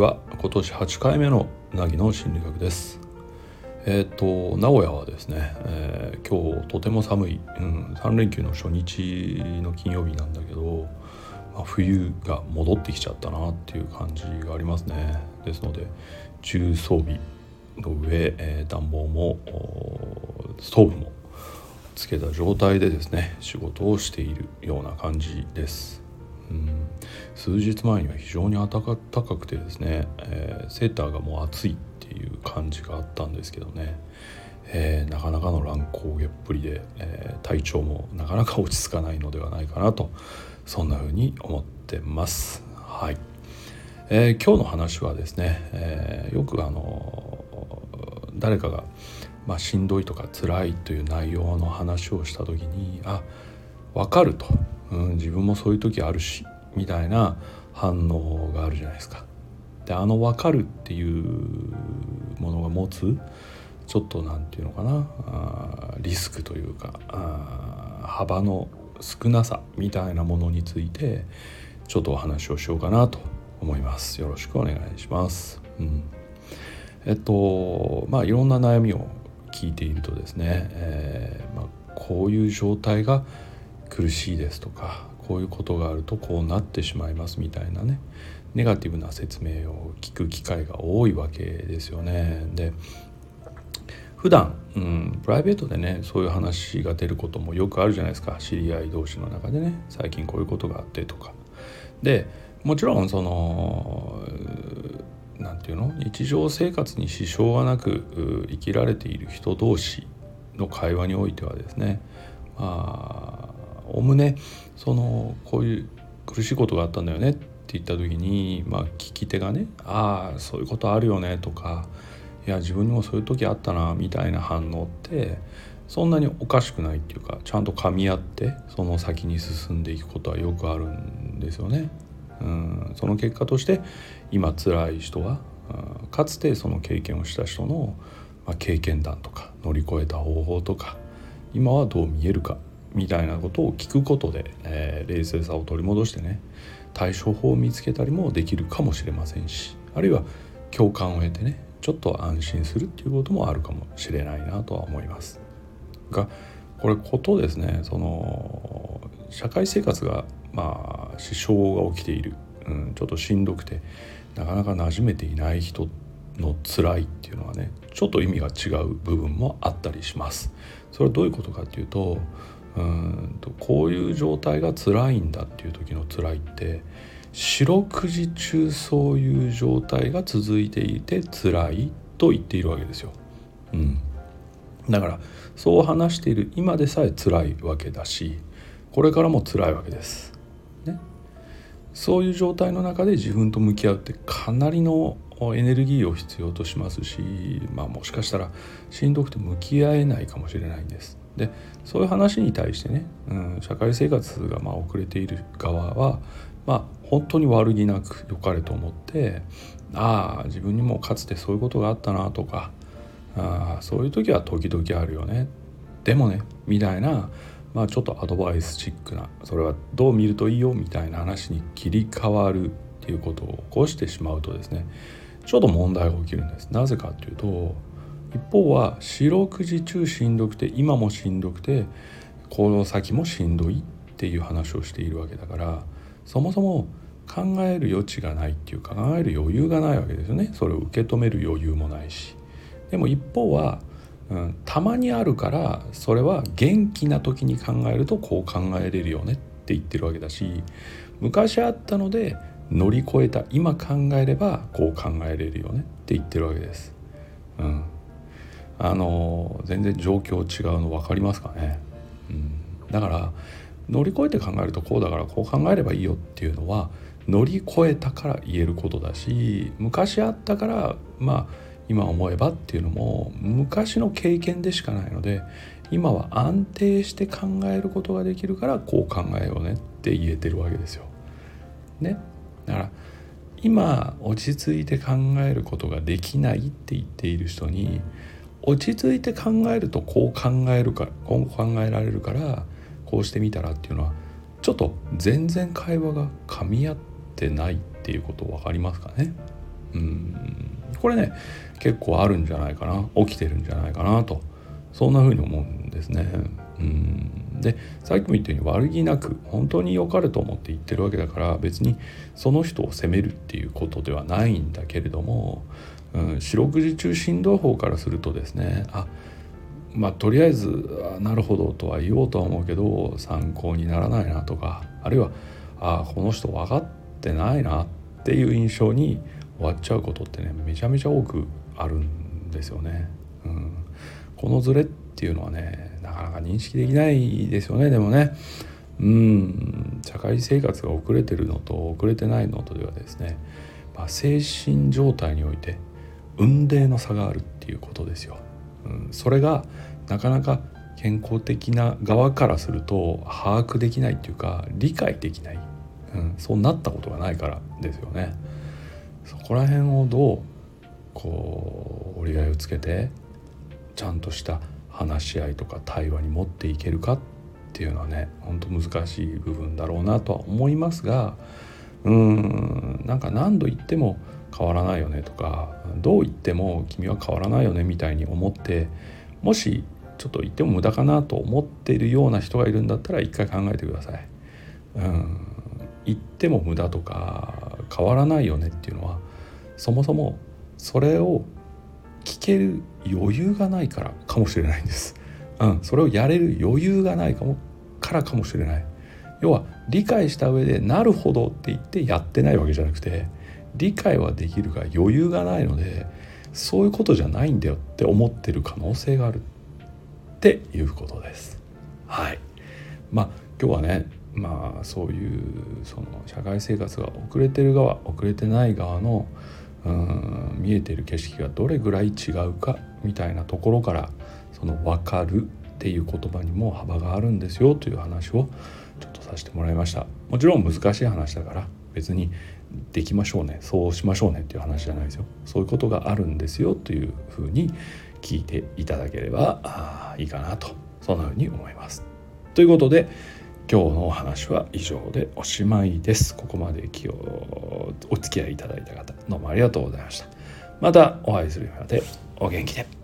は今年8回目の凪の心理学です。えっ、と名古屋はですね、えー、今日とても寒い、うん、3連休の初日の金曜日なんだけど、まあ、冬が戻ってきちゃったなっていう感じがありますね。ですので重装備の上、えー、暖房もストーブもつけた状態でですね仕事をしているような感じです。うん。数日前には非常に暖かくてですね、えー、セーターがもう暑いっていう感じがあったんですけどね、えー、なかなかの乱高下っぷりで、えー、体調もなかなか落ち着かないのではないかなとそんな風に思ってます。はい。え、今日の話はですね、えよくあの誰かが、まあ、しんどいとか辛いという内容の話をした時にあ分かるとうん、自分もそういう時あるしみたいな反応があるじゃないですか。であの分かるっていうものが持つちょっと何て言うのかなあリスクというかあ幅の少なさみたいなものについてちょっとお話をしようかなと思います。よろしくお願いします。うん、えっとまあいろんな悩みを聞いているとですね、えーまあ、こういう状態が苦しいですとかこういうことがあるとこうなってしまいますみたいなねネガティブな説明を聞く機会が多いわけですよね。で普段、うん、プライベートでねそういう話が出ることもよくあるじゃないですか知り合い同士の中でね最近こういうことがあってとか。でもちろんその何て言うの？日常生活に支障がなく生きられている人同士の会話においてはですねまあおむねそのこういう苦しいことがあったんだよねって言った時に、まあ、聞き手がね「ああそういうことあるよね」とか「いや自分にもそういう時あったな」みたいな反応ってそんなにおかしくないっていうかちゃんと噛み合ってその先に進んでいくことはよくあるんですよね。うん、その結果として今辛い人は、うん、かつてその経験をした人の、ま、経験談とか乗り越えた方法とか今はどう見えるかみたいなことを聞くことで、えー、冷静さを取り戻してね対処法を見つけたりもできるかもしれませんしあるいは共感を得てねちょっと安心するっていうこともあるかもしれないなとは思います。がこれことですねその社会生活がまあ支障が起きている、うん、ちょっとしんどくてなかなか馴染めていない人の辛いっていうのはねちょっと意味が違う部分もあったりします。それはどういうことかっていうとうんとこういう状態が辛いんだっていう時の辛いって四六時中そういう状態が続いていて辛いと言っているわけですよ。うん、だからそう話している今でさえ辛いわけだしこれからも辛いわけです。ね、そういう状態の中で自分と向き合うってかなりのエネルギーを必要としますし、まあ、もしかしたらしんどくて向き合えないかもしれないんです。でそういう話に対してね、うん、社会生活がまあ遅れている側は、まあ、本当に悪気なく良かれと思ってああ自分にもかつてそういうことがあったなとかあそういう時は時々あるよねでもねみたいな、まあ、ちょっとアドバイスチックなそれはどう見るといいよみたいな話に切り替わるっていうことを起こしてしまうとですねちょっと問題が起きるんです。なぜかというと一方は四六時中しんどくて今もしんどくてこの先もしんどいっていう話をしているわけだからそもそも考える余地がないっていうか考える余裕がないわけですよね。それを受け止める余裕もないし。でも一方は、うん、たまにあるからそれは元気な時に考えるとこう考えれるよねって言ってるわけだし昔あったので乗り越えた今考えればこう考えれるよねって言ってるわけです。うん、あの全然状況違うの分かりますかね、うん、だから乗り越えて考えるとこうだからこう考えればいいよっていうのは乗り越えたから言えることだし昔あったからまあ今思えばっていうのも昔の経験でしかないので今は安定して考えることができるからこう考えようねって言えてるわけですよ。ね、だから今落ち着いて考えることができないって言っている人に落ち着いて考えるとこう考えるかこう考えられるからこうしてみたらっていうのはちょっと全然会話が噛み合ってないっていうこと分かりますかね、うん。これね結構あるんじゃないかな起きてるんじゃないかなとそんな風に思うんですね。うん。でさっきも言ったように悪気なく本当に良かれと思って言ってるわけだから別にその人を責めるっていうことではないんだけれども、うん、四六時中振動法からするとですねあまあとりあえずなるほどとは言おうとは思うけど参考にならないなとかあるいはあこの人分かってないなっていう印象に終わっちゃうことってねめちゃめちゃ多くあるんですよね。うん、このズレっていうのはねかなか認識できないですよねでもね。うん。社会生活が遅れてるのと遅れてないのとではですね、まあ、精神状態において運命の差があるっていうことですよ。うん、それがなかなか健康的な側からすると把握できないっていうか理解できない、うん、そうなったことがないからですよね。そこら辺をどうこう折り合いをつけてちゃんとした話し合いとか対話に持っていけるかっていうのはねほんと難しい部分だろうなとは思いますがうーんなんか何度言っても変わらないよねとかどう言っても君は変わらないよねみたいに思ってもしちょっと言っても無駄かなと思っているような人がいるんだったら一回考えてください。うん言っても無駄とか変わらないよねっていうのはそもそもそれを聞ける余裕がないからかもしれないんです。うん、それをやれる余裕がないかもからかもしれない。要は理解した上でなるほどって言ってやってないわけじゃなくて理解はできるが余裕がないのでそういうことじゃないんだよって思ってる可能性があるっていうことです。はい。まあ今日はねまあそういうその社会生活が遅れてる側遅れてない側のうん見えてる景色がどれぐらい違うかみたいなところからその分かるっていう言葉にも幅があるんですよという話をちょっとさせてもらいました。もちろん難しい話だから別にできましょうねそうしましょうねっていう話じゃないですよ。そういうことがあるんですよというふうに聞いていただければいいかなとそんなふうに思います。ということで今日のお話は以上でおしまいです。ここまで気をお付き合いいただいた方、どうもありがとうございました。またお会いするまでお元気で。